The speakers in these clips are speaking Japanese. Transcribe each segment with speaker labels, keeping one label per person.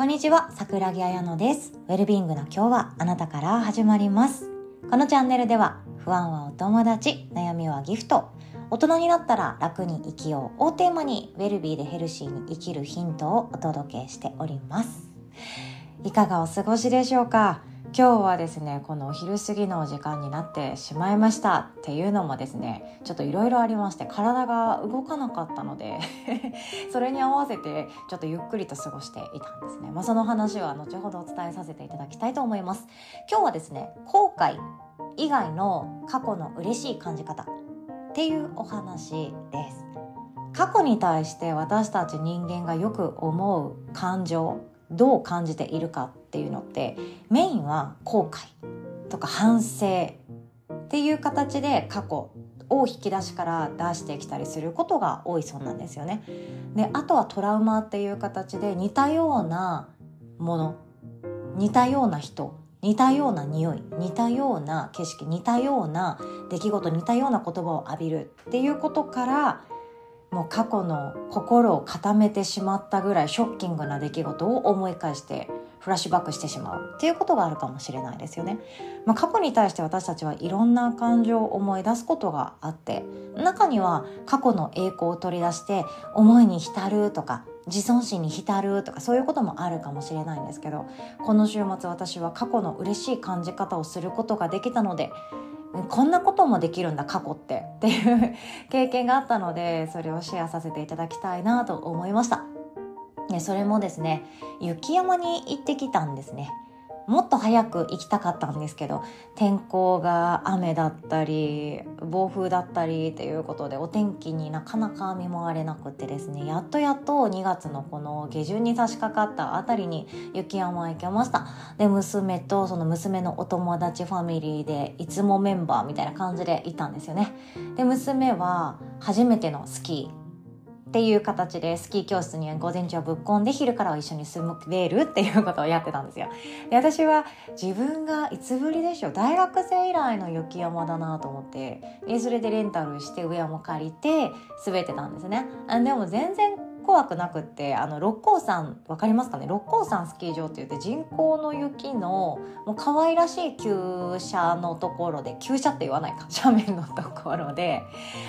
Speaker 1: こんにちは、桜木彩乃です。ウェルビングの今日はあなたから始まります。このチャンネルでは、不安はお友達、悩みはギフト、大人になったら楽に生きようをテーマに、ウェルビーでヘルシーに生きるヒントをお届けしております。いかがお過ごしでしょうか？今日はですねこのお昼過ぎの時間になってしまいましたっていうのもですねちょっといろいろありまして体が動かなかったので それに合わせてちょっとゆっくりと過ごしていたんですね、まあ、その話は後ほどお伝えさせていただきたいと思います。今日はですね後悔以外の過去の嬉しい感じ方っていうお話です。過去に対して私たち人間がよく思う感情どう感じているかっていうのってメインは後悔とか反省っていう形で過去を引き出しから出してきたりすることが多いそうなんですよね。であとはトラウマっていう形で似たようなもの似たような人似たような匂い似たような景色似たような出来事似たような言葉を浴びるっていうことからもう過去の心を固めてしまったぐらいショッキングな出来事を思い返してフラッシュバックしてしまうっていうことがあるかもしれないですよね。まあ、過去に対して私たちはいろんな感情を思い出すことがあって中には過去の栄光を取り出して思いに浸るとか自尊心に浸るとかそういうこともあるかもしれないんですけどこの週末私は過去の嬉しい感じ方をすることができたのでこんなこともできるんだ過去ってっていう経験があったのでそれをシェアさせていただきたいなと思いましたそれもですね雪山に行ってきたんですね。もっと早く行きたかったんですけど天候が雨だったり暴風だったりっていうことでお天気になかなか見舞われなくてですねやっとやっと2月のこの下旬に差し掛かったあたりに雪山へ行けました。で娘とその娘のお友達ファミリーでいつもメンバーみたいな感じで行ったんですよね。で娘は初めてのスキーっていう形でスキー教室に午前中はぶっ込んで昼からは一緒に住めるっていうことをやってたんですよ。で私は自分がいつぶりでしょう？大学生以来の雪山だなと思ってでそれでレンタルして上も借りて滑ってたんですね。でも全然怖くなくってあの六甲山わかりますかね？六甲山スキー場って言って人工の雪のもう可愛らしい急斜のところで急斜って言わないか。斜面のところで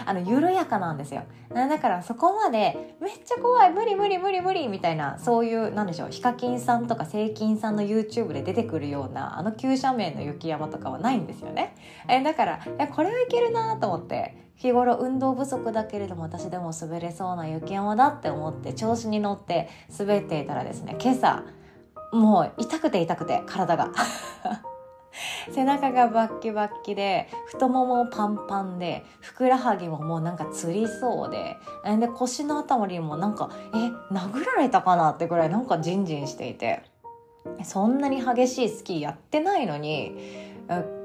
Speaker 1: あの緩やかなんですよ。だからそこまでめっちゃ怖い無理無理無理無理みたいなそういうなんでしょうヒカキンさんとかセイキンさんの YouTube で出てくるようなあの急斜面の雪山とかはないんですよね。えだからえこれはいけるなと思って日頃運動不足だけれども私でも滑れそうな雪山だって思って調子に乗って滑っていたらですね今朝もう痛くて痛くて体が。背中がバッキバッキで太ももパンパンでふくらはぎももうなんかつりそうでで腰のあたりもなんかえ殴られたかなってぐらいなんかジンジンしていて。そんなに激しいスキーやってないのに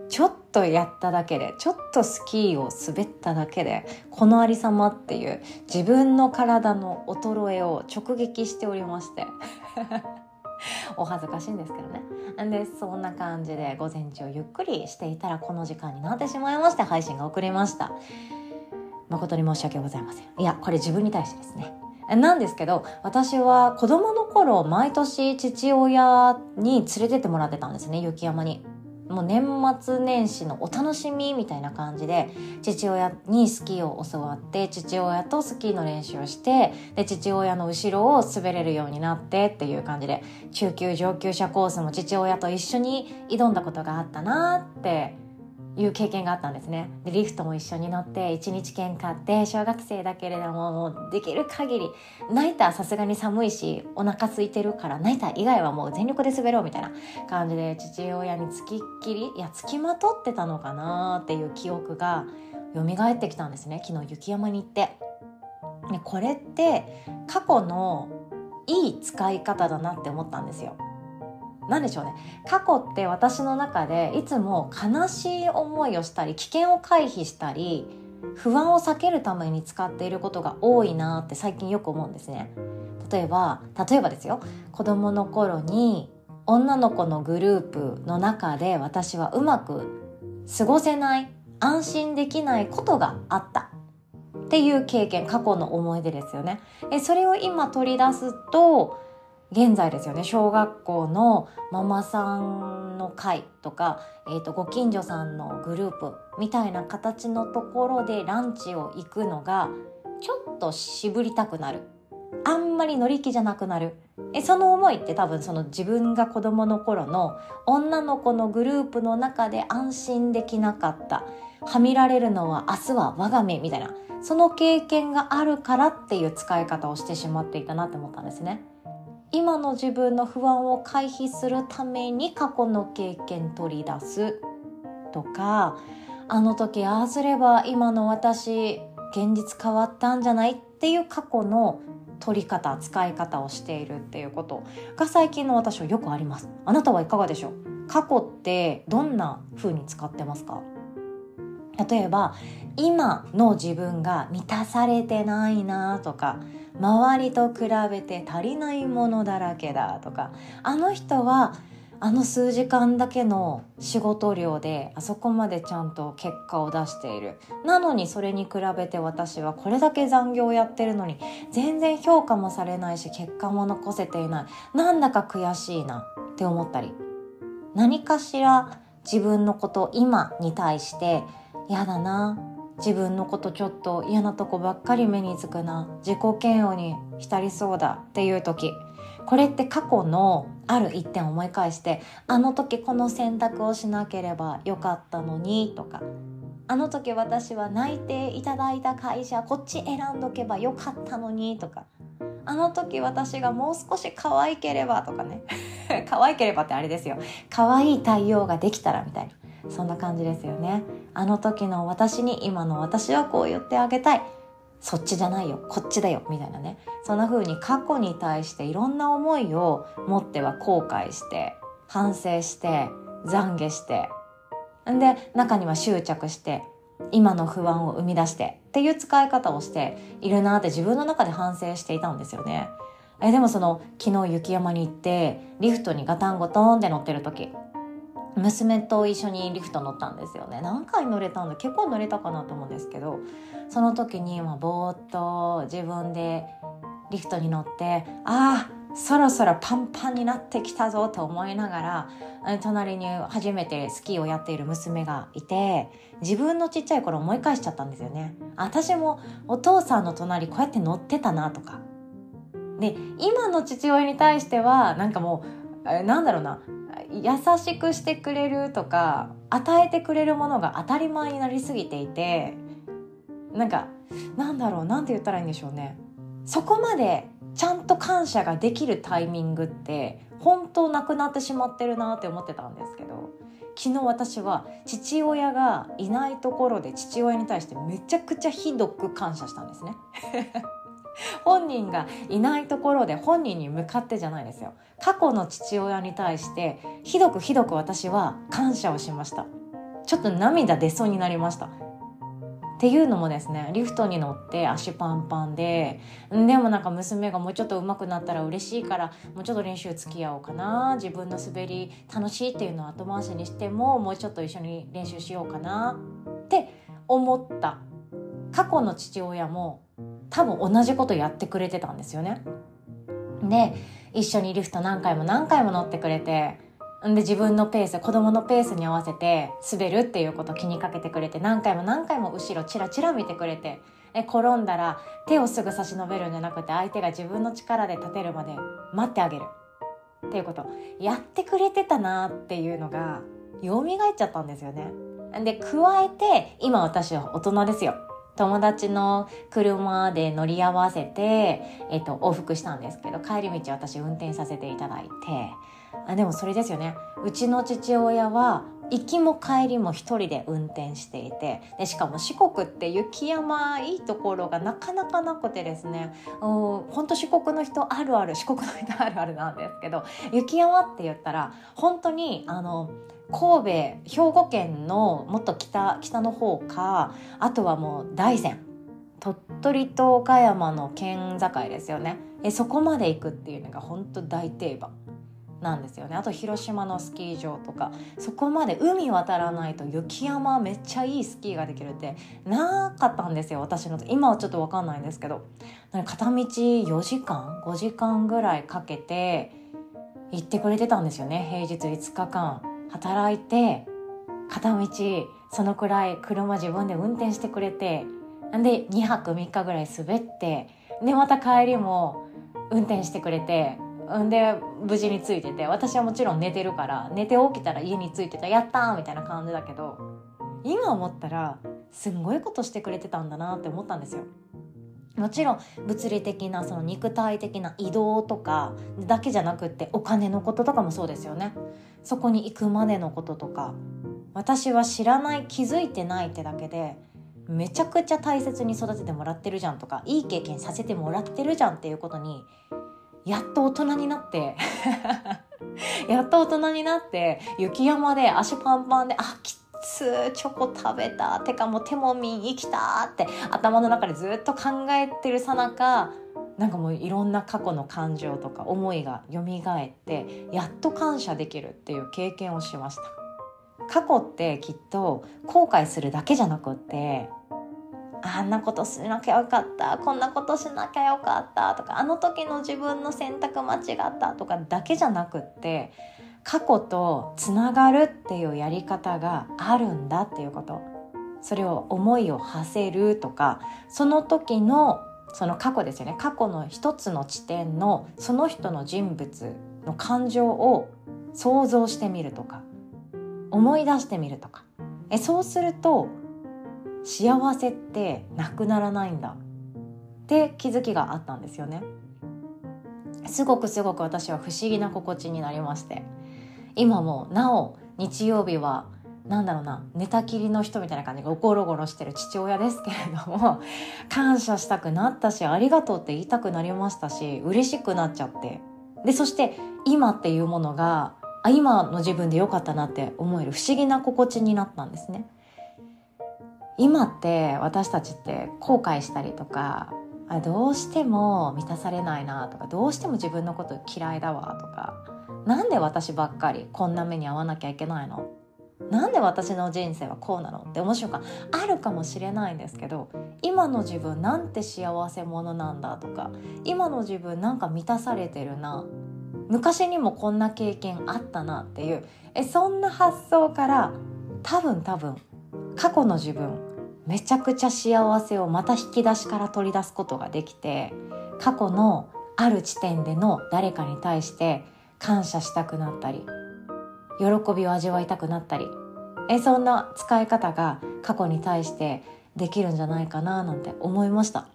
Speaker 1: ちょっとやっただけでちょっとスキーを滑っただけでこのありさまっていう自分の体の衰えを直撃しておりまして。お恥ずかしいんですけどね。でそんな感じで午前中ゆっくりしていたらこの時間になってしまいまして配信が遅れました。誠に申し訳ございません。いやこれ自分に対してですね。なんですけど私は子供の頃毎年父親に連れてってもらってたんですね雪山に。もう年末年始のお楽しみみたいな感じで父親にスキーを教わって父親とスキーの練習をしてで父親の後ろを滑れるようになってっていう感じで中級上級者コースも父親と一緒に挑んだことがあったなっていう経験があったんですね。でリフトも一緒に乗って一日券買って小学生だけれどももうできる限りナイターさすがに寒いしお腹空いてるからナイター以外はもう全力で滑ろうみたいな感じで父親につきっきりいやつきまとってたのかなっていう記憶が蘇ってきたんですね。昨日雪山に行って。でこれって過去のいい使い方だなって思ったんですよ。何でしょうね。過去って私の中でいつも悲しい思いをしたり危険を回避したり不安を避けるために使っていることが多いなって最近よく思うんですね。例えば例えばですよ。子供の頃に女の子のグループの中で私はうまく過ごせない安心できないことがあった。っていう経験過去の思い出ですよね。えそれを今取り出すと現在ですよね。小学校のママさんの会とか、えーと、ご近所さんのグループみたいな形のところでランチを行くのがちょっと渋りたくなる。あんまり乗り気じゃなくなる。えその思いって多分その自分が子供の頃の女の子のグループの中で安心できなかった。はみられるのは明日は我が身みたいな。その経験があるからっていう使い方をしてしまっていたなって思ったんですね。今の自分の不安を回避するために過去の経験取り出すとかあの時ああすれば今の私現実変わったんじゃないっていう過去の取り方使い方をしているっていうことが最近の私はよくあります。あなたはいかがでしょう？過去ってどんな風に使ってますか？例えば今の自分が満たされてないなとか周りと比べて足りないものだらけだとかあの人はあの数時間だけの仕事量であそこまでちゃんと結果を出している。なのにそれに比べて私はこれだけ残業をやってるのに全然評価もされないし結果も残せていない。なんだか悔しいなって思ったり。何かしら自分のこと今に対して嫌だな自分のことちょっと嫌なとこばっかり目につくな。自己嫌悪に浸りそうだっていう時。これって過去のある一点を思い返してあの時この選択をしなければよかったのにとか。あの時私は内定いただいた会社こっち選んどけばよかったのにとか。あの時私がもう少し可愛ければとかね。可愛ければってあれですよ。可愛い対応ができたらみたいな。そんな感じですよね。あの時の私に今の私はこう言ってあげたい。そっちじゃないよ。こっちだよ。みたいなね。そんな風に過去に対していろんな思いを持っては後悔して反省して懺悔して。んで中には執着して今の不安を生み出してっていう使い方をしているなって自分の中で反省していたんですよね。えでもその昨日雪山に行ってリフトにガタンゴトンって乗ってる時娘と一緒にリフト乗ったんですよね。何回乗れたんだ結構乗れたかなと思うんですけどその時にまあぼーっと自分でリフトに乗ってああそろそろパンパンになってきたぞと思いながら隣に初めてスキーをやっている娘がいて自分のちっちゃい頃思い返しちゃったんですよね。私もお父さんの隣こうやって乗ってたなとか。で今の父親に対してはなんかもうなんだろうな。優しくしてくれるとか与えてくれるものが当たり前になりすぎていてなんかなんだろうなんて言ったらいいんでしょうね。そこまでちゃんと感謝ができるタイミングって本当なくなってしまってるなって思ってたんですけど昨日私は父親がいないところで父親に対してめちゃくちゃひどく感謝したんですね。本人がいないところで本人に向かってじゃないですよ。過去の父親に対してひどくひどく私は感謝をしました。ちょっと涙出そうになりました。っていうのもですねリフトに乗って足パンパンででもなんか娘がもうちょっと上手くなったら嬉しいからもうちょっと練習付き合おうかな自分の滑り楽しいっていうのを後回しにしてももうちょっと一緒に練習しようかなって思った。過去の父親も多分同じことやってくれてたんですよね。で一緒にリフト何回も何回も乗ってくれてで自分のペース子供のペースに合わせて滑るっていうことを気にかけてくれて何回も何回も後ろチラチラ見てくれてえ転んだら手をすぐ差し伸べるんじゃなくて相手が自分の力で立てるまで待ってあげるっていうことやってくれてたなっていうのが蘇っちゃったんですよね。で加えて今私は大人ですよ。友達の車で乗り合わせて、えっと、往復したんですけど帰り道私運転させていただいて。あでもそれですよね。うちの父親は行きも帰りも一人で運転していてでしかも四国って雪山いいところがなかなかなくてですね本当四国の人あるある四国の人あるあるなんですけど雪山って言ったら本当にあの神戸兵庫県のもっと北北の方かあとはもう大山。鳥取と岡山の県境ですよね。えそこまで行くっていうのが本当大定番。なんですよね。あと広島のスキー場とかそこまで海渡らないと雪山めっちゃいいスキーができるってなかったんですよ私の今はちょっと分かんないんですけど。片道4時間5時間ぐらいかけて行ってくれてたんですよね。平日5日間働いて片道そのくらい車自分で運転してくれてで2泊3日ぐらい滑ってでまた帰りも運転してくれてで無事に着いてて私はもちろん寝てるから寝て起きたら家に着いてたやったーみたいな感じだけど今思ったらすんごいことしてくれてたんだなって思ったんですよ。もちろん物理的なその肉体的な移動とかだけじゃなくってお金のこととかもそうですよね。そこに行くまでのこととか私は知らない気づいてないってだけでめちゃくちゃ大切に育ててもらってるじゃんとかいい経験させてもらってるじゃんっていうことにやっと大人になって。やっと大人になって雪山で足パンパンであきつチョコ食べた。てかもう手もみん生きたって頭の中でずっと考えてるさなかなんかもういろんな過去の感情とか思いが蘇ってやっと感謝できるっていう経験をしました。過去ってきっと後悔するだけじゃなくってあんなことしなきゃよかったこんなことしなきゃよかったとかあの時の自分の選択間違ったとかだけじゃなくって過去とつながるっていうやり方があるんだっていうこと。それを思いを馳せるとかその時のその過去ですよね。過去の一つの地点のその人の人物の感情を想像してみるとか思い出してみるとか。えそうすると幸せってなくならないんだ。って気づきがあったんですよね。すごくすごく私は不思議な心地になりまして。今もなお日曜日はなんだろうな寝たきりの人みたいな感じがゴロゴロしてる父親ですけれども 感謝したくなったしありがとうって言いたくなりましたし嬉しくなっちゃって。でそして今っていうものがあ今の自分で良かったなって思える不思議な心地になったんですね。今って私たちって後悔したりとかあどうしても満たされないなとかどうしても自分のこと嫌いだわとかなんで私ばっかりこんな目に遭わなきゃいけないの？なんで私の人生はこうなのって思う瞬間あるかもしれないんですけど今の自分なんて幸せ者なんだとか今の自分なんか満たされてるな昔にもこんな経験あったなっていうえそんな発想から多分多分過去の自分めちゃくちゃ幸せをまた引き出しから取り出すことができて過去のある地点での誰かに対して感謝したくなったり喜びを味わいたくなったりえそんな使い方が過去に対してできるんじゃないかななんて思いました。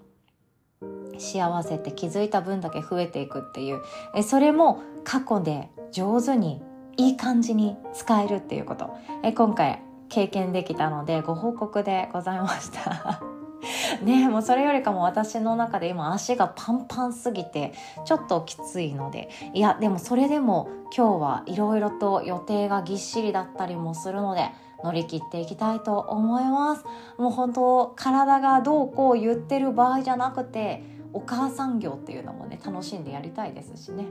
Speaker 1: 幸せって気づいた分だけ増えていくっていうえそれも過去で上手にいい感じに使えるっていうこと。え今回経験できたのでご報告でございました。ねもうそれよりかも私の中で今足がパンパンすぎてちょっときついので。いやでもそれでも今日はいろいろと予定がぎっしりだったりもするので乗り切っていきたいと思います。もう本当体がどうこう言ってる場合じゃなくてお母さん業っていうのもね楽しんでやりたいですしね。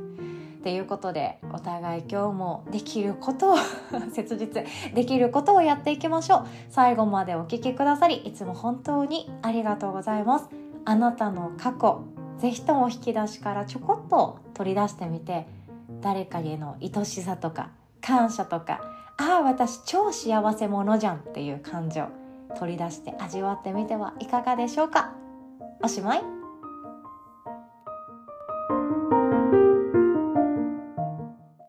Speaker 1: っていうことでお互い今日もできることを切実できることをやっていきましょう。最後までお聴きくださりいつも本当にありがとうございます。あなたの過去ぜひとも引き出しからちょこっと取り出してみて誰かへの愛しさとか感謝とかああ私超幸せ者じゃんっていう感情取り出して味わってみてはいかがでしょうか。おしまい。